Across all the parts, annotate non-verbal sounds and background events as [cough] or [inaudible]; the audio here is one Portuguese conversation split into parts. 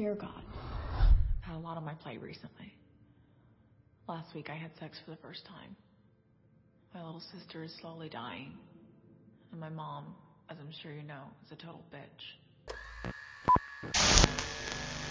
Dear God, I've had a lot on my plate recently. Last week I had sex for the first time. My little sister is slowly dying. And my mom, as I'm sure you know, is a total bitch.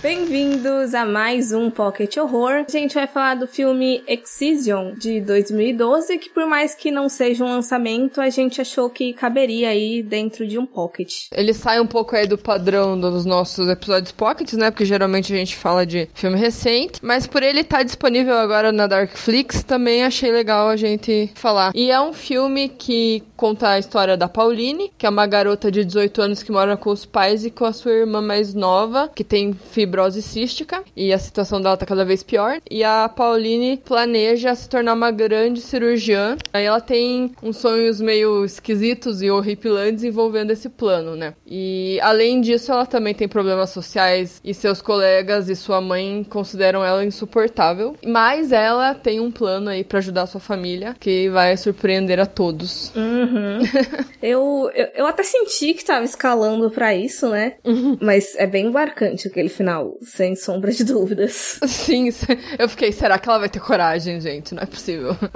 Bem-vindos a mais um Pocket Horror. A gente vai falar do filme Excision de 2012, que por mais que não seja um lançamento, a gente achou que caberia aí dentro de um Pocket. Ele sai um pouco aí do padrão dos nossos episódios Pockets, né? Porque geralmente a gente fala de filme recente, mas por ele estar tá disponível agora na Darkflix, também achei legal a gente falar. E é um filme que conta a história da Pauline, que é uma garota de 18 anos que mora com os pais e com a sua irmã mais nova, que tem fibrose cística, e a situação dela tá cada vez pior. E a Pauline planeja se tornar uma grande cirurgiã. Aí ela tem uns sonhos meio esquisitos e horripilantes envolvendo esse plano, né? E além disso, ela também tem problemas sociais e seus colegas e sua mãe consideram ela insuportável. Mas ela tem um plano aí para ajudar a sua família que vai surpreender a todos. Hum. Uhum. [laughs] eu, eu, eu, até senti que tava escalando para isso, né? Uhum. Mas é bem embarcante aquele final, sem sombra de dúvidas. [laughs] Sim, eu fiquei, será que ela vai ter coragem, gente? Não é possível. [laughs]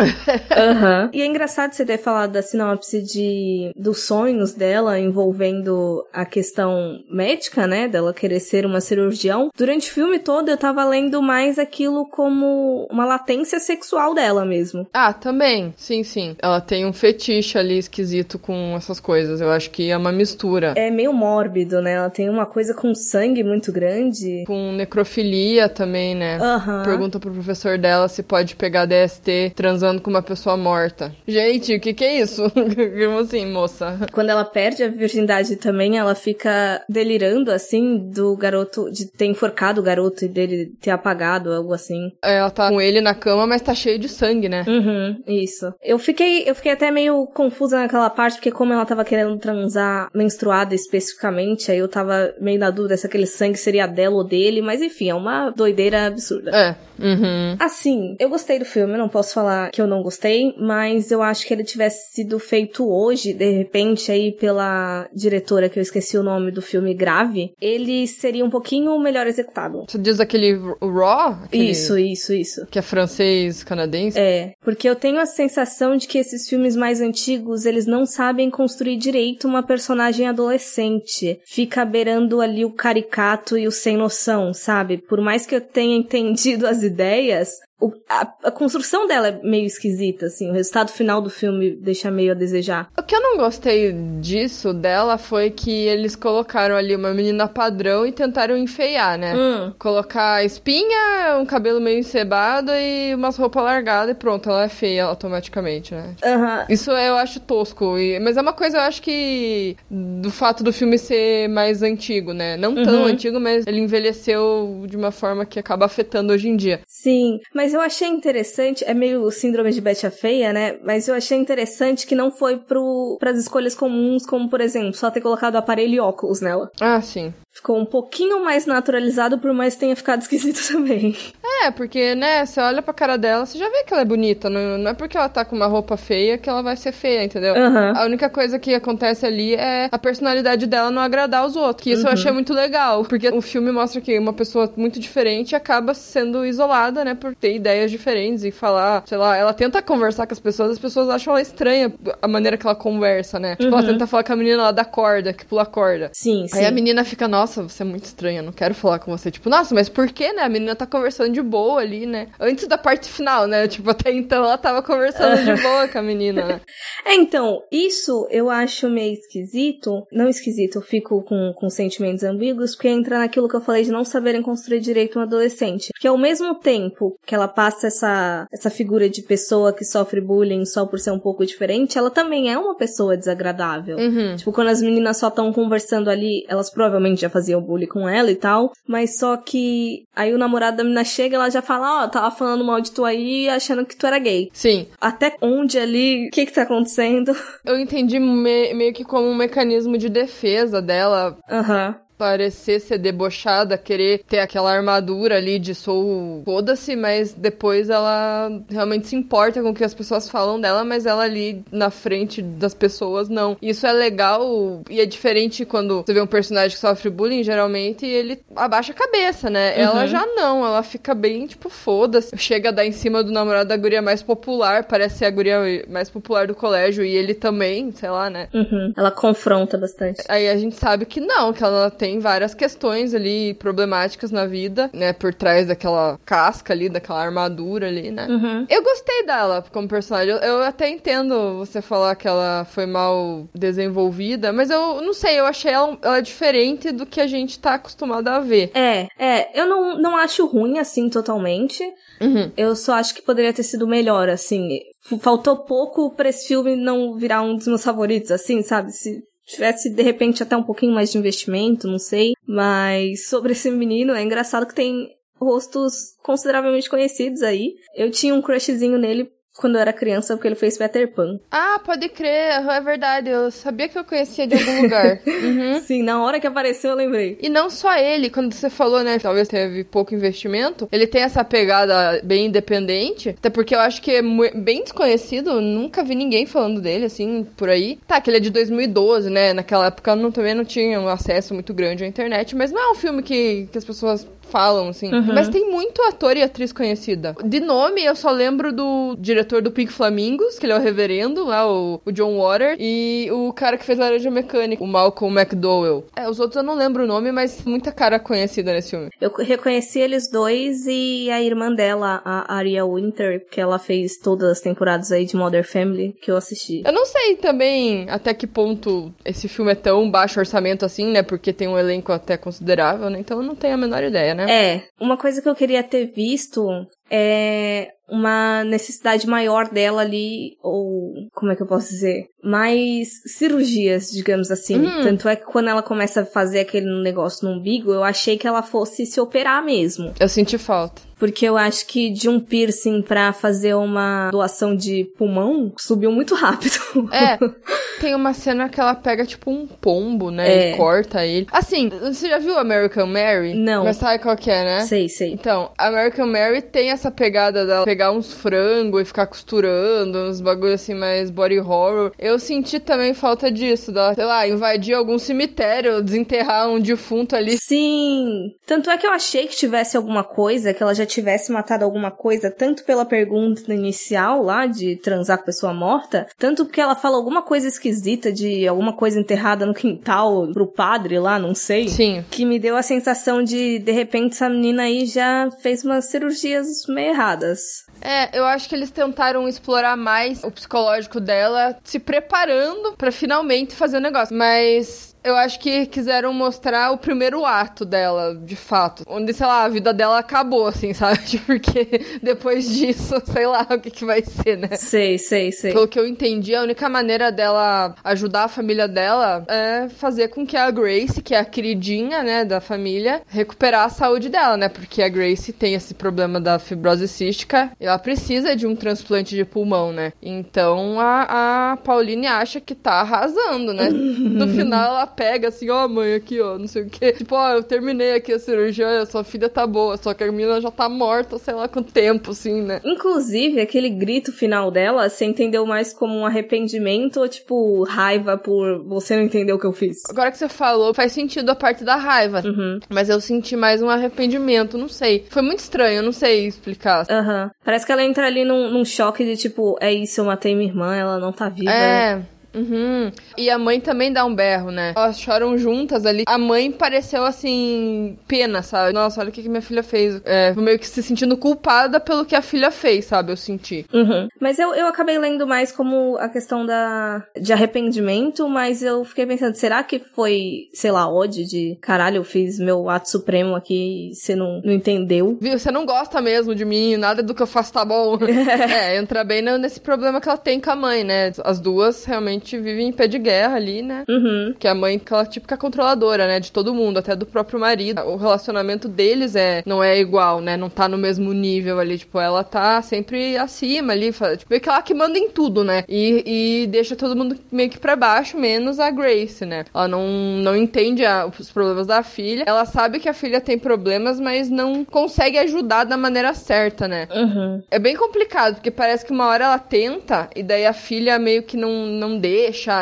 Uhum. E é engraçado você ter falado da sinopse de, dos sonhos dela envolvendo a questão médica, né? Dela querer ser uma cirurgião. Durante o filme todo eu tava lendo mais aquilo como uma latência sexual dela mesmo. Ah, também. Sim, sim. Ela tem um fetiche ali esquisito com essas coisas. Eu acho que é uma mistura. É meio mórbido, né? Ela tem uma coisa com sangue muito grande. Com necrofilia também, né? Uhum. Pergunta pro professor dela se pode pegar DST transando com uma pessoa morta. Gente, o que que é isso? [laughs] Como assim, moça? Quando ela perde a virgindade também, ela fica delirando, assim, do garoto, de ter enforcado o garoto e dele ter apagado, algo assim. Ela tá com ele na cama, mas tá cheio de sangue, né? Uhum, isso. Eu fiquei, eu fiquei até meio confusa confusa naquela parte, porque como ela tava querendo transar menstruada especificamente, aí eu tava meio na dúvida se aquele sangue seria dela ou dele, mas enfim, é uma doideira absurda. É. Uhum. Assim, eu gostei do filme, não posso falar que eu não gostei, mas eu acho que ele tivesse sido feito hoje, de repente, aí pela diretora, que eu esqueci o nome do filme, Grave, ele seria um pouquinho melhor executado. Você diz aquele Raw? Aquele... Isso, isso, isso. Que é francês-canadense? É, porque eu tenho a sensação de que esses filmes mais antigos eles não sabem construir direito uma personagem adolescente. Fica beirando ali o caricato e o sem noção, sabe? Por mais que eu tenha [laughs] entendido as ideias, o, a, a, construção dela é meio esquisita, assim. O resultado final do filme deixa meio a desejar. O que eu não gostei disso dela foi que eles colocaram ali uma menina padrão e tentaram enfeiar, né? Hum. Colocar espinha, um cabelo meio encebado e umas roupas largadas e pronto, ela é feia automaticamente, né? Uhum. Isso eu acho tosco. E, mas é uma coisa, eu acho que do fato do filme ser mais antigo, né? Não tão uhum. antigo, mas ele envelheceu de uma forma que acaba afetando hoje em dia. Sim, mas mas eu achei interessante, é meio síndrome de Betty a Feia, né? Mas eu achei interessante que não foi pro, pras escolhas comuns, como por exemplo, só ter colocado aparelho e óculos nela. Ah, sim. Ficou um pouquinho mais naturalizado, por mais tenha ficado [laughs] esquisito também. É, porque, né, você olha pra cara dela, você já vê que ela é bonita. Não, não é porque ela tá com uma roupa feia que ela vai ser feia, entendeu? Uhum. A única coisa que acontece ali é a personalidade dela não agradar os outros. Que isso uhum. eu achei muito legal. Porque o filme mostra que uma pessoa muito diferente acaba sendo isolada, né, por ter ideias diferentes e falar, sei lá, ela tenta conversar com as pessoas, as pessoas acham ela estranha a maneira que ela conversa, né? Tipo, ela uhum. tenta falar com a menina lá da corda, que pula a corda. Sim, sim. Aí a menina fica, nossa nossa, você é muito estranha, não quero falar com você. Tipo, nossa, mas por que, né? A menina tá conversando de boa ali, né? Antes da parte final, né? Tipo, até então ela tava conversando de [laughs] boa com a menina, né? É, então, isso eu acho meio esquisito. Não esquisito, eu fico com, com sentimentos ambíguos, porque entra naquilo que eu falei de não saberem construir direito um adolescente. Porque ao mesmo tempo que ela passa essa, essa figura de pessoa que sofre bullying só por ser um pouco diferente, ela também é uma pessoa desagradável. Uhum. Tipo, quando as meninas só estão conversando ali, elas provavelmente já faziam bullying com ela e tal. Mas só que aí o namorado da menina chega e ela já fala, ó, oh, tava falando mal de tu aí achando que tu era gay. Sim. Até onde ali, o que que tá acontecendo? Eu entendi me meio que como um mecanismo de defesa dela. Aham. Uhum parecer ser debochada, querer ter aquela armadura ali de sou foda-se, mas depois ela realmente se importa com o que as pessoas falam dela, mas ela ali na frente das pessoas não. Isso é legal e é diferente quando você vê um personagem que sofre bullying, geralmente ele abaixa a cabeça, né? Uhum. Ela já não, ela fica bem, tipo, foda-se. Chega a dar em cima do namorado da guria mais popular, parece ser a guria mais popular do colégio, e ele também, sei lá, né? Uhum. Ela confronta bastante. Aí a gente sabe que não, que ela tem várias questões ali problemáticas na vida, né? Por trás daquela casca ali, daquela armadura ali, né? Uhum. Eu gostei dela como personagem. Eu, eu até entendo você falar que ela foi mal desenvolvida, mas eu não sei, eu achei ela, ela diferente do que a gente tá acostumado a ver. É, é, eu não, não acho ruim assim totalmente. Uhum. Eu só acho que poderia ter sido melhor, assim. Faltou pouco pra esse filme não virar um dos meus favoritos, assim, sabe? Se tivesse de repente até um pouquinho mais de investimento, não sei. Mas sobre esse menino, é engraçado que tem rostos consideravelmente conhecidos aí. Eu tinha um crushzinho nele quando eu era criança, porque ele fez Peter Pan. Ah, pode crer, é verdade. Eu sabia que eu conhecia de algum lugar. [laughs] Uhum. Sim, na hora que apareceu eu lembrei. E não só ele, quando você falou, né, talvez teve pouco investimento, ele tem essa pegada bem independente, até porque eu acho que é bem desconhecido, nunca vi ninguém falando dele, assim, por aí. Tá, que ele é de 2012, né, naquela época não, também não tinha um acesso muito grande à internet, mas não é um filme que, que as pessoas falam, assim. Uhum. Mas tem muito ator e atriz conhecida. De nome, eu só lembro do diretor do Pink Flamingos, que ele é o reverendo, lá, o, o John Water, e o cara que fez Laranja Mecânica, o Malcolm McDowell. É, os outros eu não lembro o nome, mas muita cara conhecida nesse filme. Eu reconheci eles dois e a irmã dela, a Aria Winter, que ela fez todas as temporadas aí de Mother Family, que eu assisti. Eu não sei também até que ponto esse filme é tão baixo orçamento assim, né? Porque tem um elenco até considerável, né? Então eu não tenho a menor ideia, né? Né? É. Uma coisa que eu queria ter visto é uma necessidade maior dela ali, ou como é que eu posso dizer? Mais cirurgias, digamos assim. Uhum. Tanto é que quando ela começa a fazer aquele negócio no umbigo, eu achei que ela fosse se operar mesmo. Eu senti falta. Porque eu acho que de um piercing pra fazer uma doação de pulmão subiu muito rápido. É. [laughs] Tem uma cena que ela pega tipo um pombo, né? É. E corta ele. Assim, você já viu American Mary? Não. Mas sabe qual que é, né? Sei, sei. Então, American Mary tem essa pegada dela pegar uns frangos e ficar costurando, uns bagulho assim mais body horror. Eu senti também falta disso, dela, sei lá, invadir algum cemitério, desenterrar um defunto ali. Sim. Tanto é que eu achei que tivesse alguma coisa, que ela já tivesse matado alguma coisa, tanto pela pergunta inicial lá de transar com a pessoa morta, tanto porque ela fala alguma coisa esquisita de alguma coisa enterrada no quintal pro padre lá, não sei. Sim. Que me deu a sensação de, de repente, essa menina aí já fez umas cirurgias meio erradas. É, eu acho que eles tentaram explorar mais o psicológico dela, se preparando para finalmente fazer o negócio. Mas eu acho que quiseram mostrar o primeiro ato dela, de fato. Onde, sei lá, a vida dela acabou, assim, [laughs] sabe? Porque depois disso, [laughs] sei lá o que, que vai ser, né? Sei, sei, sei. Pelo que eu entendi, a única maneira dela ajudar a família dela é fazer com que a Grace, que é a queridinha, né, da família, recuperar a saúde dela, né? Porque a Grace tem esse problema da fibrose cística e ela precisa de um transplante de pulmão, né? Então a, a Pauline acha que tá arrasando, né? [laughs] No final ela pega assim, ó, oh, mãe, aqui, ó, não sei o quê. Tipo, ó, eu terminei aqui a cirurgia, sua filha tá boa, só que a menina já tá morta, sei lá quanto tempo, assim, né? Inclusive, aquele grito final dela, você entendeu mais como um arrependimento ou, tipo, raiva por você não entender o que eu fiz? Agora que você falou, faz sentido a parte da raiva. Uhum. Mas eu senti mais um arrependimento, não sei. Foi muito estranho, eu não sei explicar. Aham. Uhum. Parece que ela entra ali num, num choque de, tipo, é isso, eu matei minha irmã, ela não tá viva. É. Uhum. E a mãe também dá um berro, né? Elas choram juntas ali. A mãe pareceu assim, pena, sabe? Nossa, olha o que, que minha filha fez. É, meio que se sentindo culpada pelo que a filha fez, sabe? Eu senti. Uhum. Mas eu, eu acabei lendo mais como a questão da de arrependimento, mas eu fiquei pensando, será que foi, sei lá, ódio de caralho, eu fiz meu ato supremo aqui e você não, não entendeu? Viu? Você não gosta mesmo de mim, nada do que eu faço tá bom. [laughs] é, entra bem nesse problema que ela tem com a mãe, né? As duas realmente basicamente vive em pé de guerra ali, né? Uhum. Que a mãe, aquela típica controladora, né? De todo mundo, até do próprio marido. O relacionamento deles é não é igual, né? Não tá no mesmo nível ali. Tipo, ela tá sempre acima ali. Tipo, meio que ela que manda em tudo, né? E, e deixa todo mundo meio que pra baixo, menos a Grace, né? Ela não, não entende a, os problemas da filha. Ela sabe que a filha tem problemas, mas não consegue ajudar da maneira certa, né? Uhum. É bem complicado, porque parece que uma hora ela tenta e daí a filha meio que não, não deixa.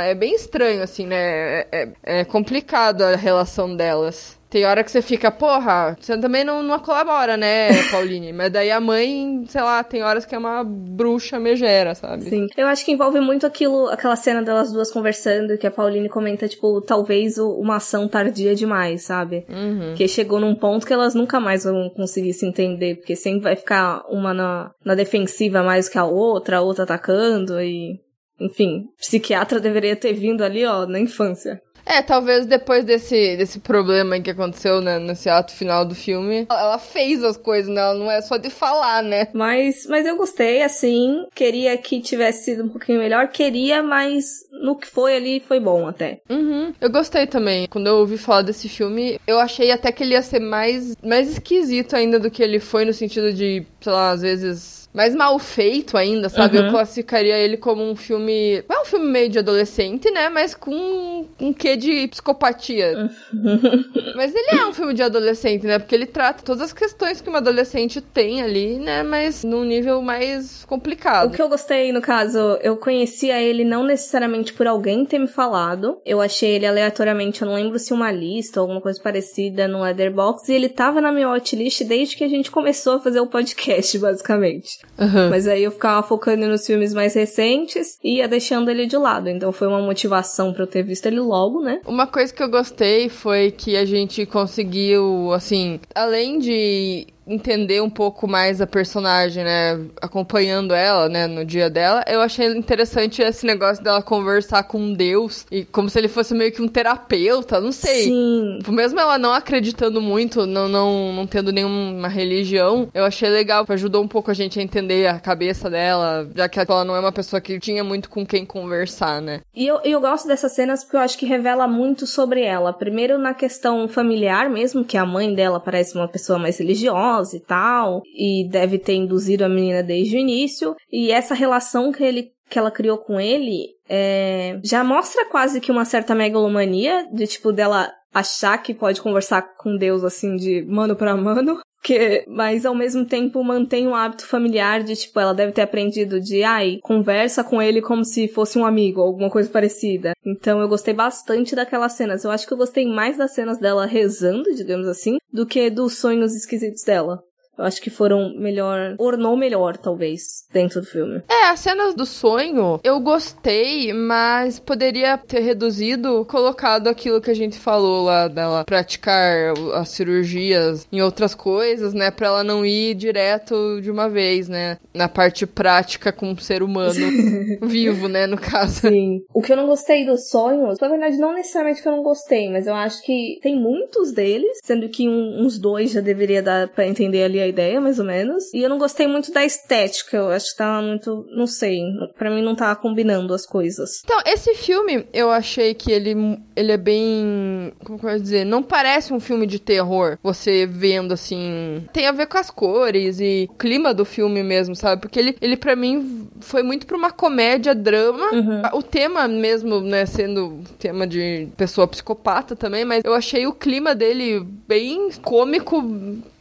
É bem estranho, assim, né? É, é, é complicado a relação delas. Tem hora que você fica, porra, você também não, não colabora, né, Pauline? [laughs] Mas daí a mãe, sei lá, tem horas que é uma bruxa megera, sabe? Sim. Eu acho que envolve muito aquilo, aquela cena delas duas conversando, que a Pauline comenta, tipo, talvez uma ação tardia demais, sabe? Uhum. Que chegou num ponto que elas nunca mais vão conseguir se entender, porque sempre vai ficar uma na, na defensiva mais que a outra, a outra atacando e. Enfim, psiquiatra deveria ter vindo ali, ó, na infância. É, talvez depois desse, desse problema que aconteceu né, nesse ato final do filme, ela fez as coisas, né? Ela não é só de falar, né? Mas, mas eu gostei, assim. Queria que tivesse sido um pouquinho melhor. Queria, mas no que foi ali foi bom até. Uhum. Eu gostei também. Quando eu ouvi falar desse filme, eu achei até que ele ia ser mais, mais esquisito ainda do que ele foi, no sentido de, sei lá, às vezes mais mal feito ainda, sabe? Uhum. Eu classificaria ele como um filme. Não é um filme meio de adolescente, né? Mas com um quê de psicopatia. [laughs] Mas ele é um filme de adolescente, né? Porque ele trata todas as questões que uma adolescente tem ali, né? Mas num nível mais complicado. O que eu gostei, no caso, eu conhecia ele não necessariamente por alguém ter me falado. Eu achei ele aleatoriamente, eu não lembro se uma lista ou alguma coisa parecida no Letterboxd. E ele tava na minha watchlist desde que a gente começou a fazer o podcast, [laughs] basicamente. Uhum. Mas aí eu ficava focando nos filmes mais recentes e ia deixando ele de lado. Então foi uma motivação para eu ter visto ele logo, né? Uma coisa que eu gostei foi que a gente conseguiu, assim, além de entender um pouco mais a personagem, né? Acompanhando ela, né? No dia dela. Eu achei interessante esse negócio dela conversar com Deus. E como se ele fosse meio que um terapeuta, não sei. Sim. Mesmo ela não acreditando muito, não, não, não tendo nenhuma religião, eu achei legal. Ajudou um pouco a gente a entender a cabeça dela, já que ela não é uma pessoa que tinha muito com quem conversar, né? E eu, eu gosto dessas cenas porque eu acho que revela muito sobre ela. Primeiro na questão familiar mesmo, que a mãe dela parece uma pessoa mais religiosa e tal, e deve ter induzido a menina desde o início, e essa relação que ele que ela criou com ele é, já mostra quase que uma certa megalomania de tipo dela achar que pode conversar com Deus assim de mano para mano. [laughs] Que, mas ao mesmo tempo mantém um hábito familiar de, tipo, ela deve ter aprendido de, ai, conversa com ele como se fosse um amigo, alguma coisa parecida. Então eu gostei bastante daquelas cenas. Eu acho que eu gostei mais das cenas dela rezando, digamos assim, do que dos sonhos esquisitos dela. Eu acho que foram melhor. Ornou melhor, talvez, dentro do filme. É, as cenas do sonho eu gostei, mas poderia ter reduzido, colocado aquilo que a gente falou lá dela praticar as cirurgias em outras coisas, né? Pra ela não ir direto de uma vez, né? Na parte prática com um ser humano [laughs] vivo, né? No caso. Sim. O que eu não gostei dos sonhos, na verdade, não necessariamente que eu não gostei, mas eu acho que tem muitos deles, sendo que um, uns dois já deveria dar pra entender ali a ideia, mais ou menos. E eu não gostei muito da estética, eu acho que tava muito, não sei, pra mim não tava combinando as coisas. Então, esse filme, eu achei que ele, ele é bem, como que eu vou dizer, não parece um filme de terror, você vendo assim, tem a ver com as cores e o clima do filme mesmo, sabe? Porque ele, ele para mim foi muito pra uma comédia, drama, Uhum. o tema mesmo, né, sendo tema de pessoa psicopata também, mas eu achei o clima dele bem cômico,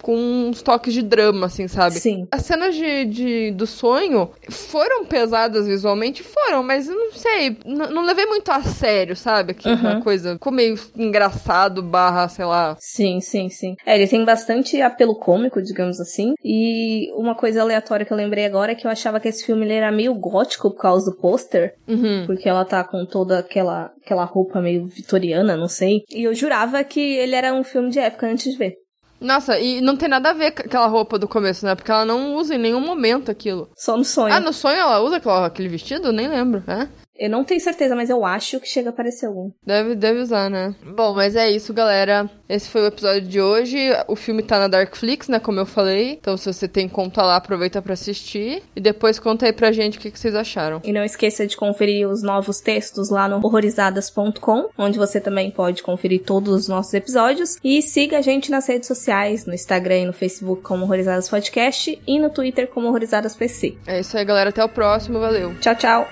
com uns toques de drama, assim, sabe? Sim. As cenas de, de- do sonho foram pesadas visualmente? Foram, mas eu não sei, não levei muito a sério, sabe? Aquela Uhum. coisa, ficou meio engraçado, barra, sei lá. Sim, sim, sim. É, ele tem bastante apelo cômico, digamos assim. E uma coisa aleatória que eu lembrei agora é que eu achava que esse filme era meio gótico por causa do pôster. Uhum. Porque ela tá com toda aquela, aquela roupa meio vitoriana, não sei. E eu jurava que ele era um filme de época antes de ver. Nossa, e não tem nada a ver com aquela roupa do começo, né? Porque ela não usa em nenhum momento aquilo. Só no sonho. Ah, no sonho ela usa aquela- aquele vestido? Nem lembro, é? Eu não tenho certeza, mas eu acho que chega a aparecer algum. Deve, deve usar, né? Bom, mas é isso, galera. Esse foi o episódio de hoje. O filme tá na Darkflix, né? Como eu falei. Então, se você tem conta lá, aproveita para assistir. E depois conta aí pra gente o que, que vocês acharam. E não esqueça de conferir os novos textos lá no horrorizadas.com, onde você também pode conferir todos os nossos episódios. E siga a gente nas redes sociais, no Instagram e no Facebook como Horrorizadas Podcast e no Twitter como Horrorizadas PC. É isso aí, galera. Até o próximo. Valeu. Tchau, tchau.